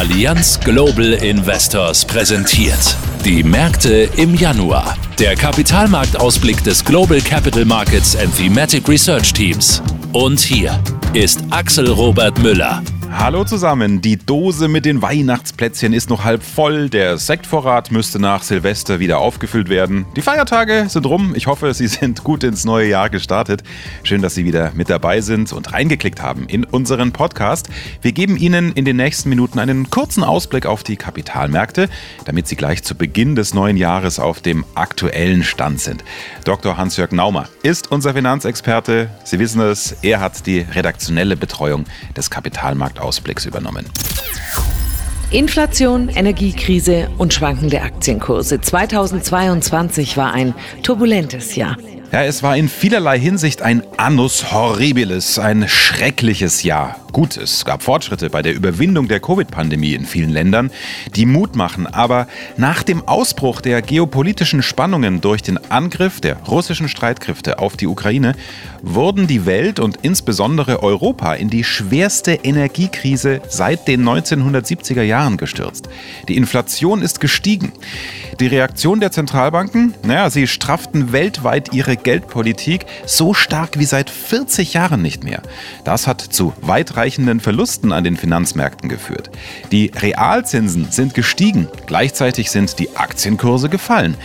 Allianz Global Investors präsentiert. Die Märkte im Januar. Der Kapitalmarktausblick des Global Capital Markets and Thematic Research Teams. Und hier ist Axel Robert Müller. Hallo zusammen, die Dose mit den Weihnachtsplätzchen ist noch halb voll, der Sektvorrat müsste nach Silvester wieder aufgefüllt werden. Die Feiertage sind rum, ich hoffe, Sie sind gut ins neue Jahr gestartet. Schön, dass Sie wieder mit dabei sind und reingeklickt haben in unseren Podcast. Wir geben Ihnen in den nächsten Minuten einen kurzen Ausblick auf die Kapitalmärkte, damit Sie gleich zu Beginn des neuen Jahres auf dem aktuellen Stand sind. Dr. Hans-Jörg Naumer ist unser Finanzexperte. Sie wissen es, er hat die redaktionelle Betreuung des Kapitalmarkts Ausblicks übernommen. Inflation, Energiekrise und schwankende Aktienkurse. 2022 war ein turbulentes Jahr. Ja, es war in vielerlei Hinsicht ein Annus Horribilis, ein schreckliches Jahr. Gut, es gab Fortschritte bei der Überwindung der Covid-Pandemie in vielen Ländern, die Mut machen, aber nach dem Ausbruch der geopolitischen Spannungen durch den Angriff der russischen Streitkräfte auf die Ukraine wurden die Welt und insbesondere Europa in die schwerste Energiekrise seit den 1970er Jahren gestürzt. Die Inflation ist gestiegen. Die Reaktion der Zentralbanken? Naja, sie strafften weltweit ihre Geldpolitik so stark wie seit 40 Jahren nicht mehr. Das hat zu weitreichenden Verlusten an den Finanzmärkten geführt. Die Realzinsen sind gestiegen, gleichzeitig sind die Aktienkurse gefallen.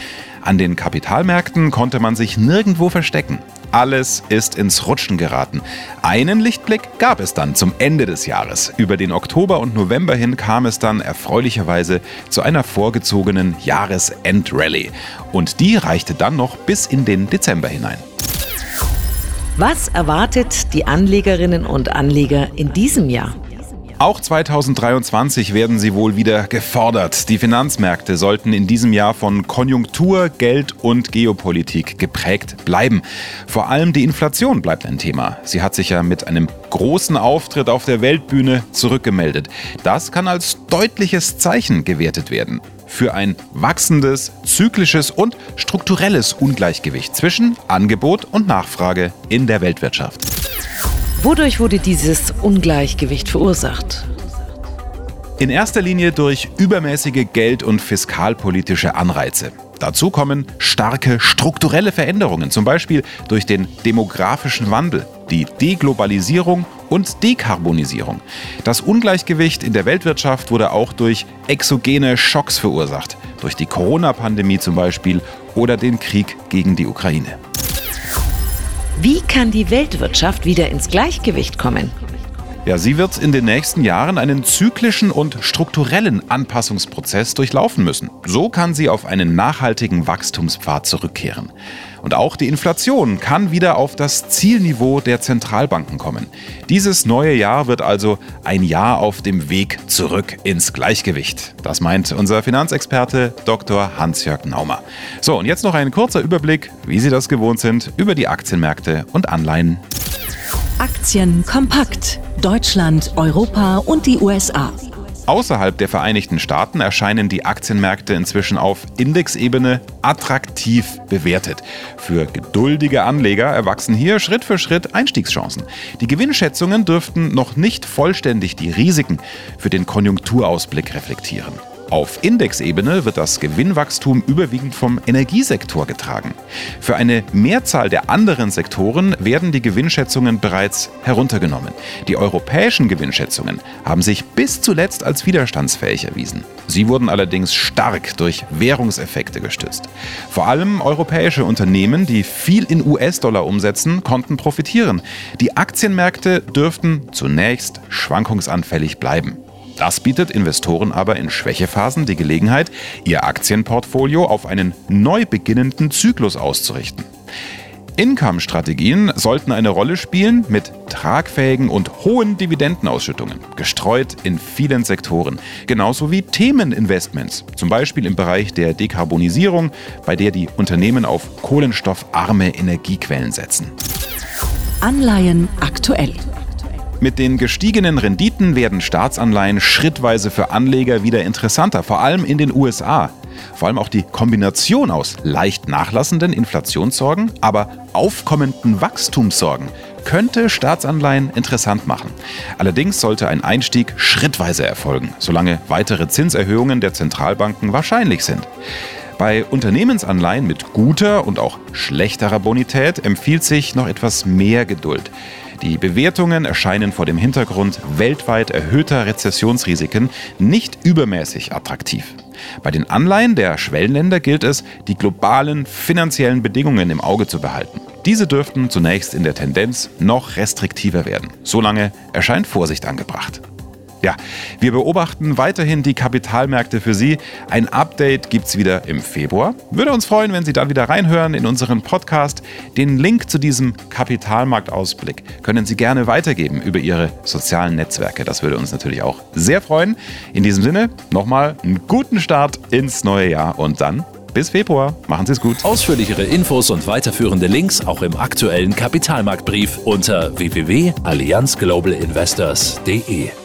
An den Kapitalmärkten konnte man sich nirgendwo verstecken. Alles ist ins Rutschen geraten. Einen Lichtblick gab es dann zum Ende des Jahres. Über den Oktober und November hin kam es dann erfreulicherweise zu einer vorgezogenen Jahresendrallye. Und die reichte dann noch bis in den Dezember hinein. Was erwartet die Anlegerinnen und Anleger in diesem Jahr? Auch 2023 werden sie wohl wieder gefordert. Die Finanzmärkte sollten in diesem Jahr von Konjunktur, Geld und Geopolitik geprägt bleiben. Vor allem die Inflation bleibt ein Thema. Sie hat sich ja mit einem großen Auftritt auf der Weltbühne zurückgemeldet. Das kann als deutliches Zeichen gewertet werden für ein wachsendes, zyklisches und strukturelles Ungleichgewicht zwischen Angebot und Nachfrage in der Weltwirtschaft. Wodurch wurde dieses Ungleichgewicht verursacht? In erster Linie durch übermäßige Geld- und fiskalpolitische Anreize. Dazu kommen starke strukturelle Veränderungen, zum Beispiel durch den demografischen Wandel, die Deglobalisierung und Dekarbonisierung. Das Ungleichgewicht in der Weltwirtschaft wurde auch durch exogene Schocks verursacht, durch die Corona-Pandemie zum Beispiel oder den Krieg gegen die Ukraine. Wie kann die Weltwirtschaft wieder ins Gleichgewicht kommen? Ja, sie wird in den nächsten Jahren einen zyklischen und strukturellen Anpassungsprozess durchlaufen müssen. So kann sie auf einen nachhaltigen Wachstumspfad zurückkehren. Und auch die Inflation kann wieder auf das Zielniveau der Zentralbanken kommen. Dieses neue Jahr wird also ein Jahr auf dem Weg zurück ins Gleichgewicht. Das meint unser Finanzexperte Dr. Hans-Jörg Naumer. So, und jetzt noch ein kurzer Überblick, wie Sie das gewohnt sind, über die Aktienmärkte und Anleihen. Aktien kompakt. Deutschland, Europa und die USA. Außerhalb der Vereinigten Staaten erscheinen die Aktienmärkte inzwischen auf Indexebene attraktiv bewertet. Für geduldige Anleger erwachsen hier Schritt für Schritt Einstiegschancen. Die Gewinnschätzungen dürften noch nicht vollständig die Risiken für den Konjunkturausblick reflektieren. Auf Indexebene wird das Gewinnwachstum überwiegend vom Energiesektor getragen. Für eine Mehrzahl der anderen Sektoren werden die Gewinnschätzungen bereits heruntergenommen. Die europäischen Gewinnschätzungen haben sich bis zuletzt als widerstandsfähig erwiesen. Sie wurden allerdings stark durch Währungseffekte gestützt. Vor allem europäische Unternehmen, die viel in US-Dollar umsetzen, konnten profitieren. Die Aktienmärkte dürften zunächst schwankungsanfällig bleiben. Das bietet Investoren aber in Schwächephasen die Gelegenheit, ihr Aktienportfolio auf einen neu beginnenden Zyklus auszurichten. Income-Strategien sollten eine Rolle spielen mit tragfähigen und hohen Dividendenausschüttungen, gestreut in vielen Sektoren, genauso wie Themeninvestments, zum Beispiel im Bereich der Dekarbonisierung, bei der die Unternehmen auf kohlenstoffarme Energiequellen setzen. Anleihen aktuell. Mit den gestiegenen Renditen werden Staatsanleihen schrittweise für Anleger wieder interessanter, vor allem in den USA. Vor allem auch die Kombination aus leicht nachlassenden Inflationssorgen, aber aufkommenden Wachstumssorgen könnte Staatsanleihen interessant machen. Allerdings sollte ein Einstieg schrittweise erfolgen, solange weitere Zinserhöhungen der Zentralbanken wahrscheinlich sind. Bei Unternehmensanleihen mit guter und auch schlechterer Bonität empfiehlt sich noch etwas mehr Geduld. Die Bewertungen erscheinen vor dem Hintergrund weltweit erhöhter Rezessionsrisiken nicht übermäßig attraktiv. Bei den Anleihen der Schwellenländer gilt es, die globalen finanziellen Bedingungen im Auge zu behalten. Diese dürften zunächst in der Tendenz noch restriktiver werden. Solange erscheint Vorsicht angebracht. Ja, wir beobachten weiterhin die Kapitalmärkte für Sie. Ein Update gibt es wieder im Februar. Würde uns freuen, wenn Sie dann wieder reinhören in unseren Podcast. Den Link zu diesem Kapitalmarktausblick können Sie gerne weitergeben über Ihre sozialen Netzwerke. Das würde uns natürlich auch sehr freuen. In diesem Sinne nochmal einen guten Start ins neue Jahr und dann bis Februar. Machen Sie es gut. Ausführlichere Infos und weiterführende Links auch im aktuellen Kapitalmarktbrief unter www.allianzglobalinvestors.de.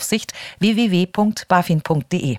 Aufsicht www.bafin.de.